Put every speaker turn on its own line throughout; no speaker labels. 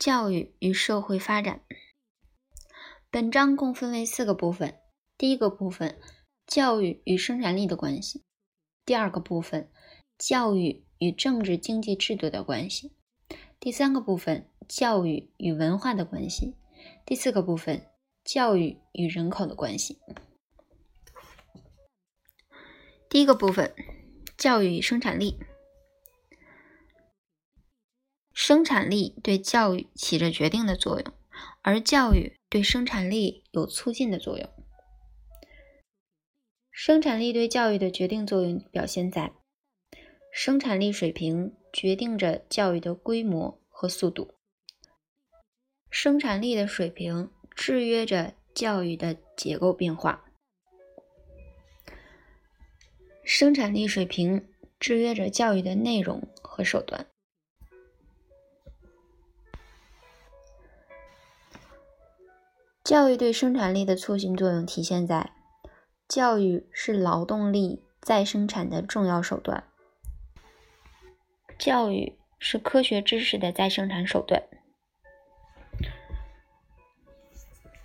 教育与社会发展。本章共分为四个部分。第一个部分，教育与生产力的关系；第二个部分，教育与政治经济制度的关系；第三个部分，教育与文化的关系；第四个部分，教育与人口的关系。第一个部分，教育与生产力。生产力对教育起着决定的作用，而教育对生产力有促进的作用。生产力对教育的决定作用表现在：生产力水平决定着教育的规模和速度，生产力的水平制约着教育的结构变化，生产力水平制约着教育的内容和手段。教育对生产力的促进作用体现在：教育是劳动力再生产的重要手段，教育是科学知识的再生产手段。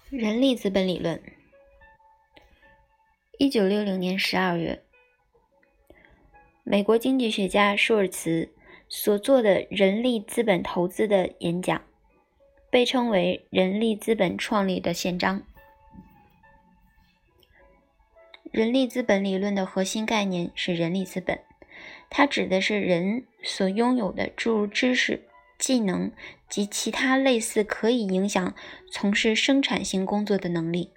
人力资本理论，一九六零年十二月，美国经济学家舒尔茨所做的人力资本投资的演讲。被称为人力资本创立的宪章。人力资本理论的核心概念是人力资本，它指的是人所拥有的诸如知识、技能及其他类似可以影响从事生产性工作的能力。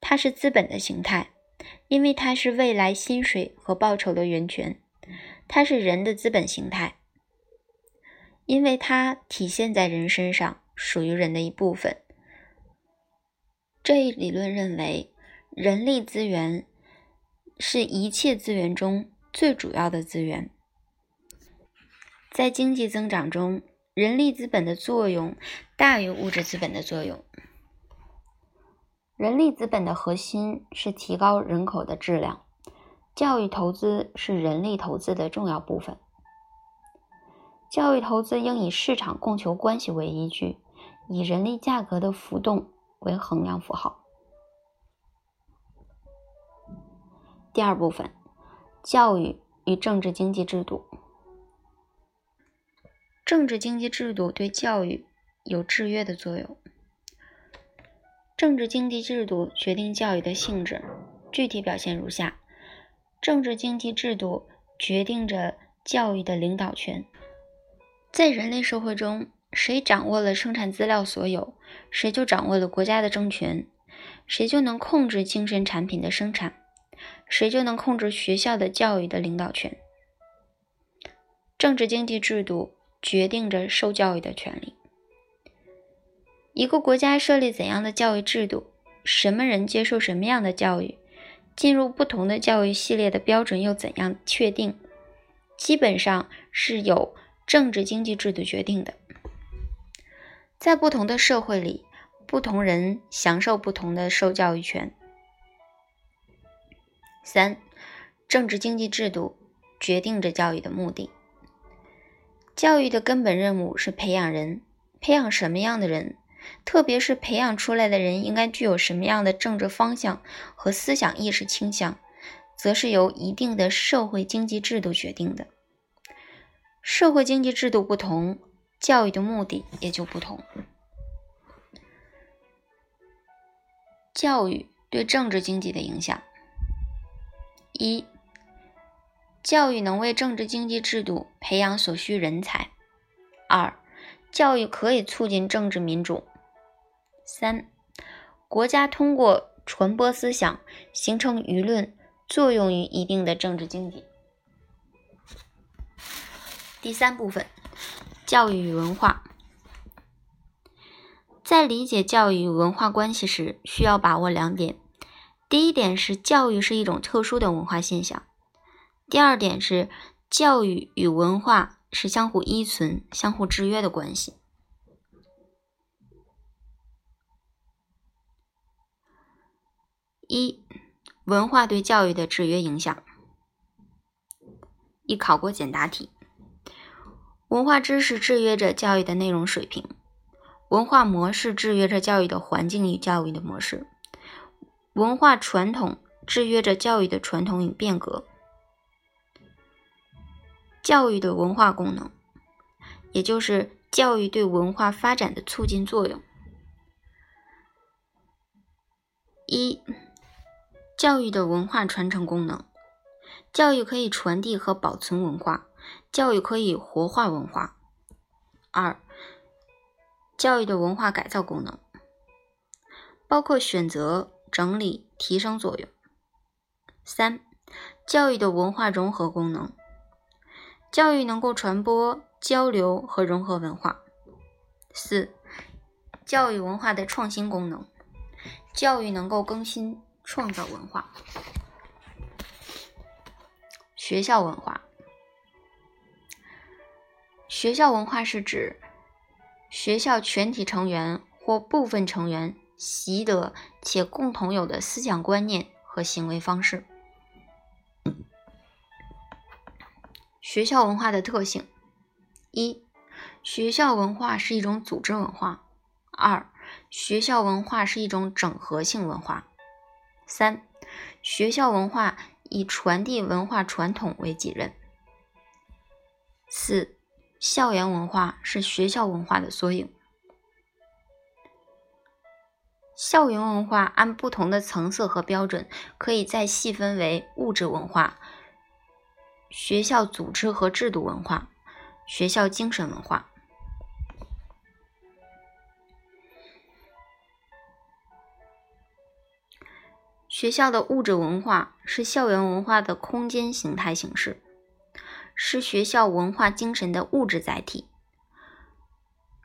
它是资本的形态，因为它是未来薪水和报酬的源泉。它是人的资本形态，因为它体现在人身上。属于人的一部分。这一理论认为，人力资源是一切资源中最主要的资源。在经济增长中，人力资本的作用大于物质资本的作用。人力资本的核心是提高人口的质量。教育投资是人力投资的重要部分。教育投资应以市场供求关系为依据。以人力价格的浮动为衡量符号。第二部分，教育与政治经济制度。政治经济制度对教育有制约的作用。政治经济制度决定教育的性质，具体表现如下：政治经济制度决定着教育的领导权。在人类社会中。谁掌握了生产资料所有，谁就掌握了国家的政权，谁就能控制精神产品的生产，谁就能控制学校的教育的领导权。政治经济制度决定着受教育的权利。一个国家设立怎样的教育制度，什么人接受什么样的教育，进入不同的教育系列的标准又怎样确定，基本上是由政治经济制度决定的。在不同的社会里，不同人享受不同的受教育权。三、政治经济制度决定着教育的目的。教育的根本任务是培养人，培养什么样的人，特别是培养出来的人应该具有什么样的政治方向和思想意识倾向，则是由一定的社会经济制度决定的。社会经济制度不同。教育的目的也就不同。教育对政治经济的影响：一、教育能为政治经济制度培养所需人才；二、教育可以促进政治民主；三、国家通过传播思想、形成舆论，作用于一定的政治经济。第三部分。教育与文化，在理解教育与文化关系时，需要把握两点：第一点是教育是一种特殊的文化现象；第二点是教育与文化是相互依存、相互制约的关系。一、文化对教育的制约影响。一考过简答题。文化知识制约着教育的内容水平。文化模式制约着教育的环境与教育的模式，文化传统制约着教育的传统与变革。教育的文化功能，也就是教育对文化发展的促进作用。一、教育的文化传承功能，教育可以传递和保存文化，教育可以活化文化。二、教育的文化改造功能，包括选择、整理、提升作用。三、教育的文化融合功能。教育能够传播、交流和融合文化。四、教育文化的创新功能。教育能够更新、创造文化。学校文化。学校文化是指学校全体成员或部分成员习得且共同有的思想观念和行为方式。学校文化的特性：一、学校文化是一种组织文化；二、学校文化是一种整合性文化；三、学校文化以传递文化传统为己任；四、校园文化是学校文化的缩影。校园文化按不同的层次和标准，可以再细分为物质文化。学校组织和制度文化，学校精神文化。学校的物质文化是校园文化的空间形态形式，是学校文化精神的物质载体。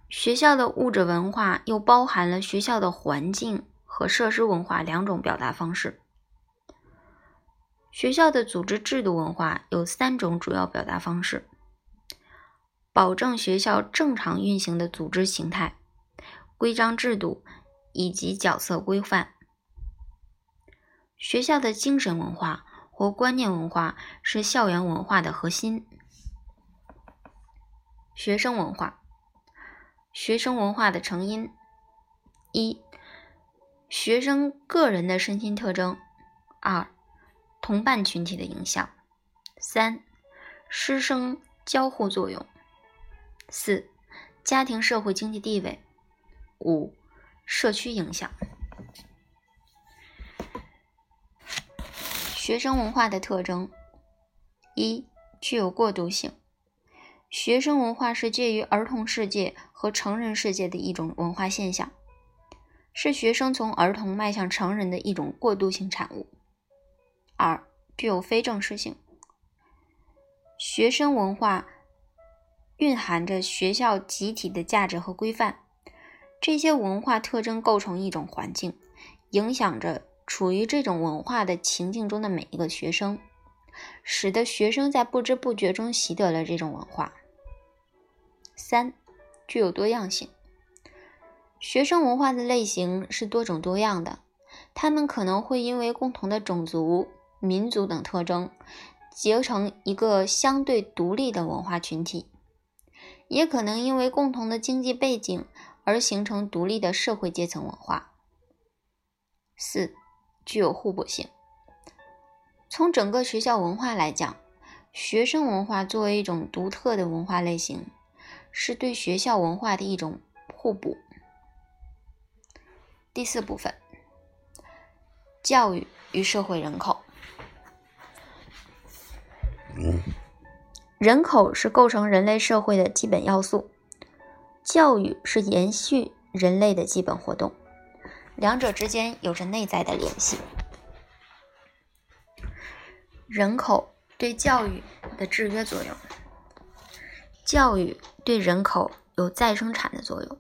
学校的物质文化又包含了学校的环境和设施文化两种表达方式。学校的组织制度文化有三种主要表达方式：保证学校正常运行的组织形态、规章制度以及角色规范。学校的精神文化和观念文化是校园文化的核心。学生文化，学生文化的成因：一、学生个人的身心特征；二、同伴群体的影响，三、师生交互作用，四、家庭社会经济地位，五、社区影响。学生文化的特征：一、具有过渡性。学生文化是介于儿童世界和成人世界的一种文化现象，是学生从儿童迈向成人的一种过渡性产物。二、具有非正式性。学生文化蕴含着学校集体的价值和规范，这些文化特征构成一种环境，影响着处于这种文化的情境中的每一个学生，使得学生在不知不觉中习得了这种文化。三、具有多样性。学生文化的类型是多种多样的，他们可能会因为共同的种族。民族等特征，结成一个相对独立的文化群体，也可能因为共同的经济背景而形成独立的社会阶层文化。四、具有互补性。从整个学校文化来讲，学生文化作为一种独特的文化类型，是对学校文化的一种互补。第四部分，教育与社会人口。人口是构成人类社会的基本要素，教育是延续人类的基本活动，两者之间有着内在的联系。人口对教育的制约作用，教育对人口有再生产的作用。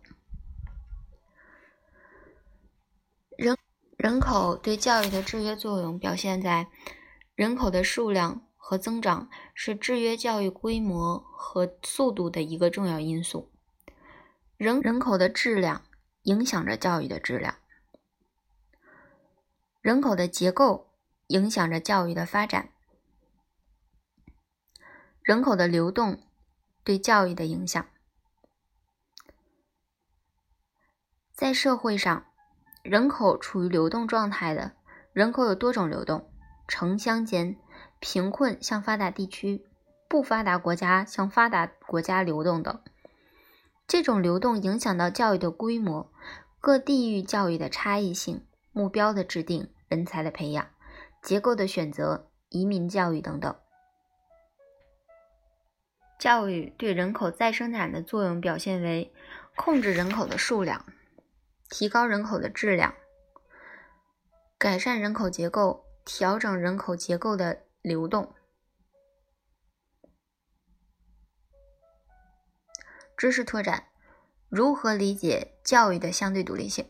人人口对教育的制约作用表现在人口的数量。和增长是制约教育规模和速度的一个重要因素。人人口的质量影响着教育的质量，人口的结构影响着教育的发展，人口的流动对教育的影响。在社会上，人口处于流动状态的人口有多种流动：城乡间、贫困向发达地区、不发达国家向发达国家流动等。这种流动影响到教育的规模、各地域教育的差异性、目标的制定、人才的培养、结构的选择、移民教育等等。教育对人口再生产的作用表现为控制人口的数量。提高人口的质量，改善人口结构，调整人口结构的流动。知识拓展：如何理解教育的相对独立性？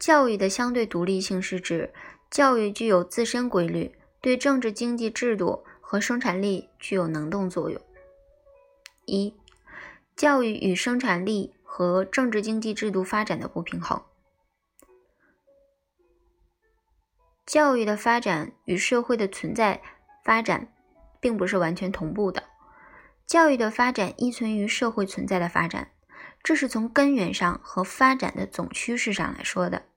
教育的相对独立性是指教育具有自身规律，对政治经济制度和生产力具有能动作用。一教育与生产力和政治经济制度发展的不平衡。教育的发展与社会的存在发展并不是完全同步的。教育的发展依存于社会存在的发展，这是从根源上和发展的总趋势上来说的。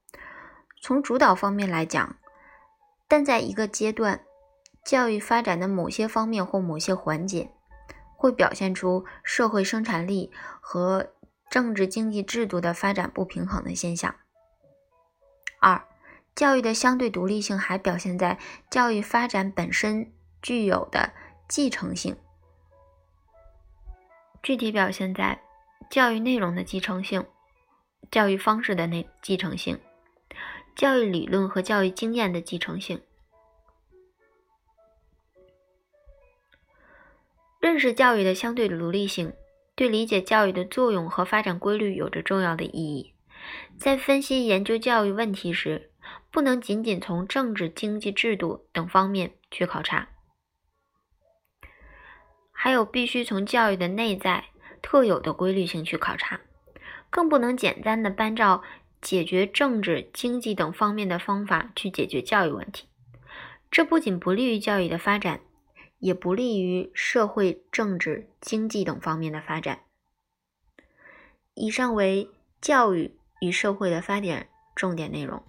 从主导方面来讲，但在一个阶段，教育发展的某些方面或某些环节。会表现出社会生产力和政治经济制度的发展不平衡的现象。二、教育的相对独立性还表现在教育发展本身具有的继承性，具体表现在教育内容的继承性、教育方式的内继承性、教育理论和教育经验的继承性。认识教育的相对独立性，对理解教育的作用和发展规律有着重要的意义。在分析研究教育问题时，不能仅仅从政治、经济制度等方面去考察，还有必须从教育的内在特有的规律性去考察，更不能简单的搬照解决政治、经济等方面的方法去解决教育问题。这不仅不利于教育的发展。也不利于社会、政治、经济等方面的发展。以上为教育与社会的发展重点内容。